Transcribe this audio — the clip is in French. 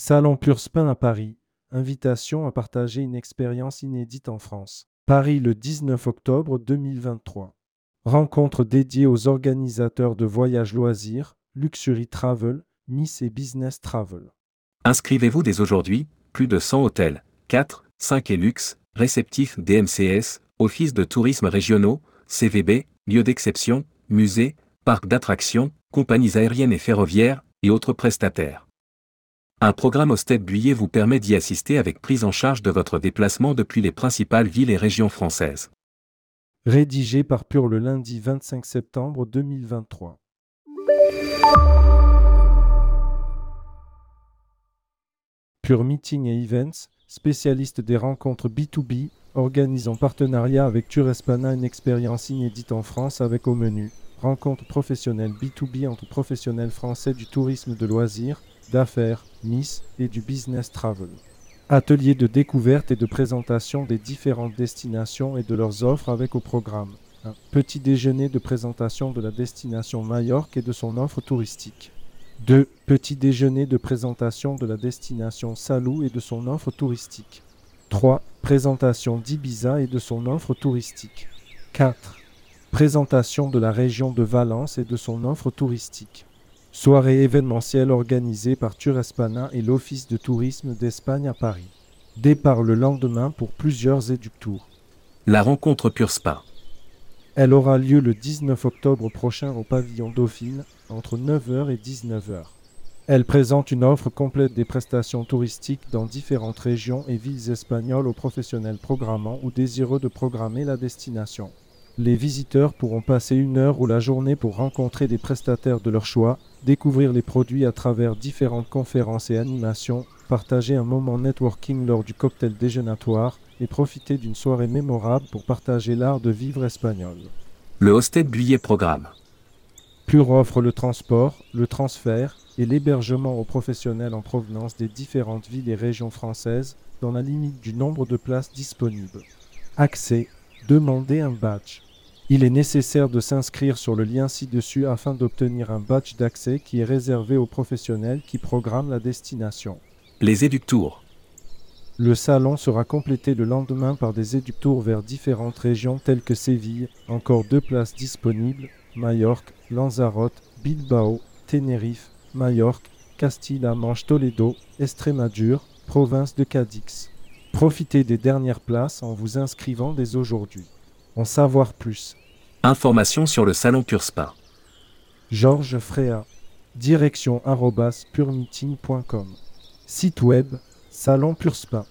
Salon Purspin à Paris. Invitation à partager une expérience inédite en France. Paris le 19 octobre 2023. Rencontre dédiée aux organisateurs de voyages loisirs, Luxury Travel, Miss et Business Travel. Inscrivez-vous dès aujourd'hui, plus de 100 hôtels, 4, 5 et luxe, réceptifs DMCS, offices de tourisme régionaux, CVB, lieux d'exception, musées, parcs d'attractions, compagnies aériennes et ferroviaires, et autres prestataires. Un programme au step Buyer vous permet d'y assister avec prise en charge de votre déplacement depuis les principales villes et régions françaises. Rédigé par Pure le lundi 25 septembre 2023. Pure Meeting et Events, spécialiste des rencontres B2B, organise en partenariat avec Turespana une expérience inédite en France avec au menu rencontres professionnelles B2B entre professionnels français du tourisme de loisirs, d'affaires, Nice et du business travel. Atelier de découverte et de présentation des différentes destinations et de leurs offres avec au programme. Un petit déjeuner de présentation de la destination Majorque et de son offre touristique. 2. Petit déjeuner de présentation de la destination Salou et de son offre touristique. 3. Présentation d'Ibiza et de son offre touristique. 4. Présentation de la région de Valence et de son offre touristique. Soirée événementielle organisée par Turespana et l'Office de tourisme d'Espagne à Paris. Départ le lendemain pour plusieurs éductours. La rencontre Pure Spa. Elle aura lieu le 19 octobre prochain au pavillon Dauphine entre 9h et 19h. Elle présente une offre complète des prestations touristiques dans différentes régions et villes espagnoles aux professionnels programmants ou désireux de programmer la destination. Les visiteurs pourront passer une heure ou la journée pour rencontrer des prestataires de leur choix, découvrir les produits à travers différentes conférences et animations, partager un moment networking lors du cocktail déjeunatoire et profiter d'une soirée mémorable pour partager l'art de vivre espagnol. Le Hosted Buillet Programme. Pure offre le transport, le transfert et l'hébergement aux professionnels en provenance des différentes villes et régions françaises dans la limite du nombre de places disponibles. Accès. Demandez un badge. Il est nécessaire de s'inscrire sur le lien ci-dessus afin d'obtenir un badge d'accès qui est réservé aux professionnels qui programment la destination. Les éductours. Le salon sera complété le lendemain par des éductours vers différentes régions telles que Séville, encore deux places disponibles, Majorque, Lanzarote, Bilbao, Tenerife, Majorque, Castilla Manche Toledo, Estrémadure, province de Cadix. Profitez des dernières places en vous inscrivant dès aujourd'hui. En savoir plus. Informations sur le salon Purspa. Georges Fréa. Direction arrobas puremeeting.com. Site web Salon Purspa.